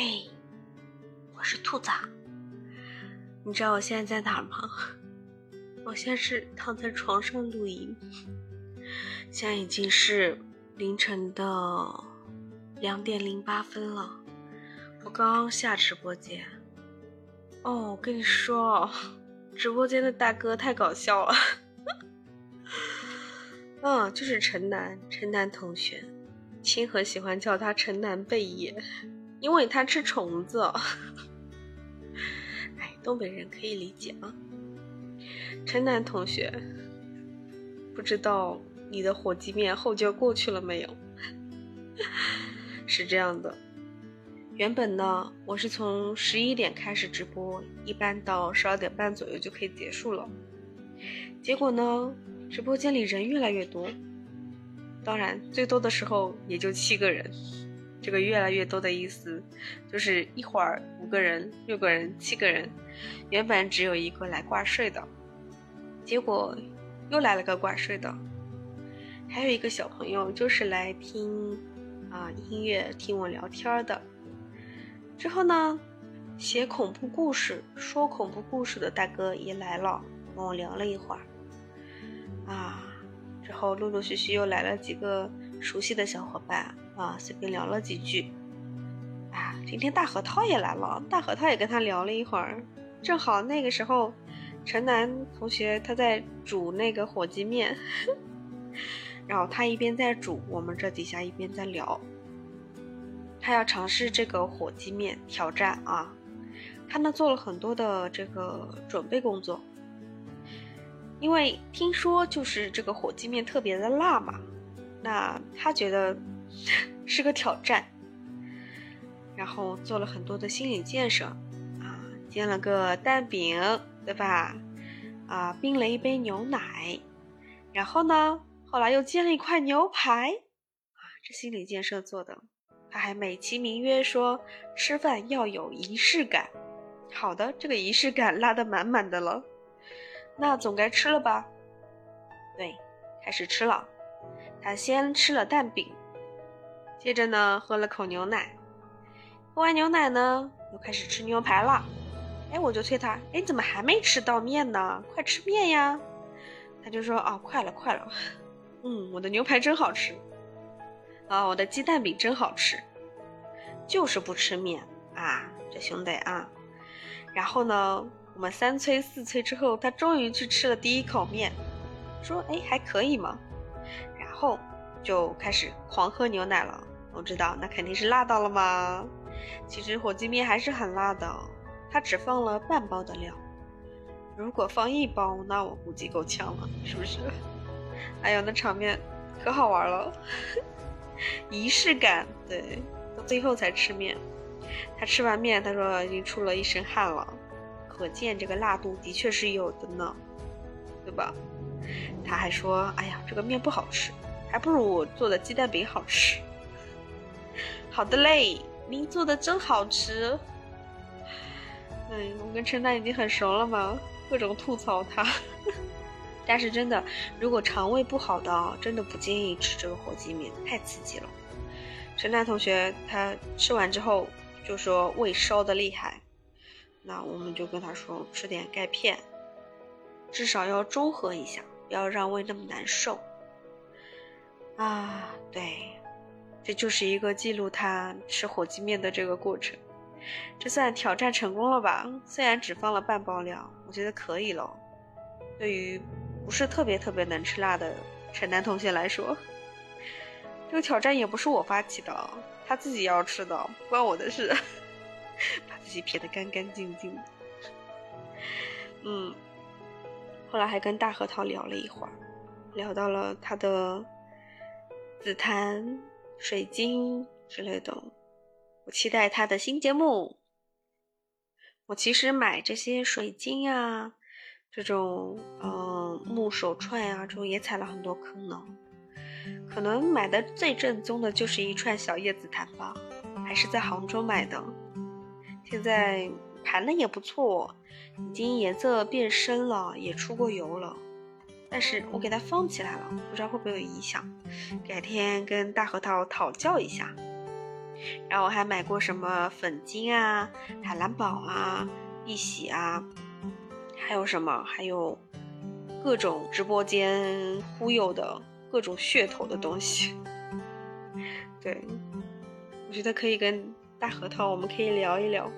嘿，我是兔子。你知道我现在在哪儿吗？我现在是躺在床上录音。现在已经是凌晨的两点零八分了。我刚下直播间。哦，我跟你说哦，直播间的大哥太搞笑了。嗯，就是陈楠，陈楠同学，清河喜欢叫他陈楠贝爷。因为他吃虫子，哎，东北人可以理解啊。陈楠同学，不知道你的火鸡面后劲过去了没有？是这样的，原本呢，我是从十一点开始直播，一般到十二点半左右就可以结束了。结果呢，直播间里人越来越多，当然最多的时候也就七个人。这个越来越多的意思，就是一会儿五个人、六个人、七个人，原本只有一个来挂睡的，结果又来了个挂睡的，还有一个小朋友就是来听啊音乐、听我聊天的。之后呢，写恐怖故事、说恐怖故事的大哥也来了，跟我聊了一会儿。啊，之后陆陆续续又来了几个熟悉的小伙伴。啊，随便聊了几句，啊，今天大核桃也来了，大核桃也跟他聊了一会儿，正好那个时候，陈楠同学他在煮那个火鸡面，然后他一边在煮，我们这底下一边在聊，他要尝试这个火鸡面挑战啊，他呢做了很多的这个准备工作，因为听说就是这个火鸡面特别的辣嘛，那他觉得。是个挑战，然后做了很多的心理建设，啊，煎了个蛋饼，对吧？啊，冰了一杯牛奶，然后呢，后来又煎了一块牛排，啊，这心理建设做的，他还美其名曰说吃饭要有仪式感。好的，这个仪式感拉得满满的了，那总该吃了吧？对，开始吃了，他先吃了蛋饼。接着呢，喝了口牛奶，喝完牛奶呢，又开始吃牛排了。哎，我就催他，哎，怎么还没吃到面呢？快吃面呀！他就说，哦，快了，快了。嗯，我的牛排真好吃，啊，我的鸡蛋饼真好吃，就是不吃面啊，这兄弟啊。然后呢，我们三催四催之后，他终于去吃了第一口面，说，哎，还可以嘛。然后就开始狂喝牛奶了。我知道，那肯定是辣到了吗？其实火鸡面还是很辣的，它只放了半包的料。如果放一包，那我估计够呛了，是不是？哎呦，那场面可好玩了，仪式感。对，到最后才吃面。他吃完面，他说已经出了一身汗了，可见这个辣度的确是有的呢，对吧？他还说：“哎呀，这个面不好吃，还不如我做的鸡蛋饼好吃。”好的嘞，您做的真好吃。嗯，我跟陈丹已经很熟了嘛，各种吐槽他。但是真的，如果肠胃不好的，真的不建议吃这个火鸡面，太刺激了。陈丹同学他吃完之后就说胃烧的厉害，那我们就跟他说吃点钙片，至少要中和一下，不要让胃那么难受。啊，对。这就是一个记录他吃火鸡面的这个过程，这算挑战成功了吧？虽然只放了半包料，我觉得可以了。对于不是特别特别能吃辣的陈楠同学来说，这个挑战也不是我发起的，他自己要吃的，不关我的事，把自己撇得干干净净。嗯，后来还跟大核桃聊了一会儿，聊到了他的紫檀。水晶之类的，我期待他的新节目。我其实买这些水晶啊，这种嗯木手串啊，这种也踩了很多坑呢。可能买的最正宗的就是一串小叶紫檀吧，还是在杭州买的。现在盘的也不错，已经颜色变深了，也出过油了。但是我给它放起来了，不知道会不会有影响。改天跟大核桃讨教一下。然后我还买过什么粉晶啊、海蓝宝啊、碧玺啊，还有什么？还有各种直播间忽悠的各种噱头的东西。对，我觉得可以跟大核桃，我们可以聊一聊。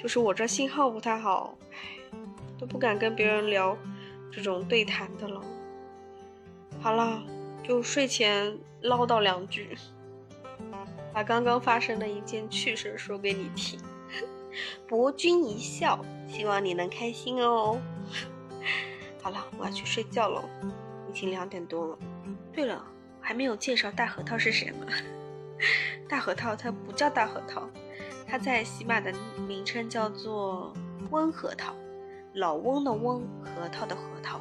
就是我这信号不太好，唉，都不敢跟别人聊这种对谈的了。好了，就睡前唠叨两句。把刚刚发生的一件趣事说给你听，博君一笑，希望你能开心哦。好了，我要去睡觉了，已经两点多了。对了，还没有介绍大核桃是谁呢？大核桃它不叫大核桃，它在喜马的名称叫做温核桃，老翁的翁，核桃的核桃。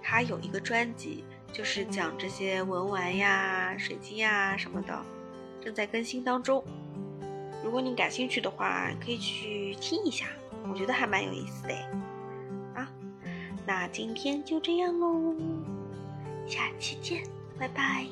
它有一个专辑，就是讲这些文玩呀、水晶呀什么的。正在更新当中，如果你感兴趣的话，可以去听一下，我觉得还蛮有意思的。啊，那今天就这样喽，下期见，拜拜。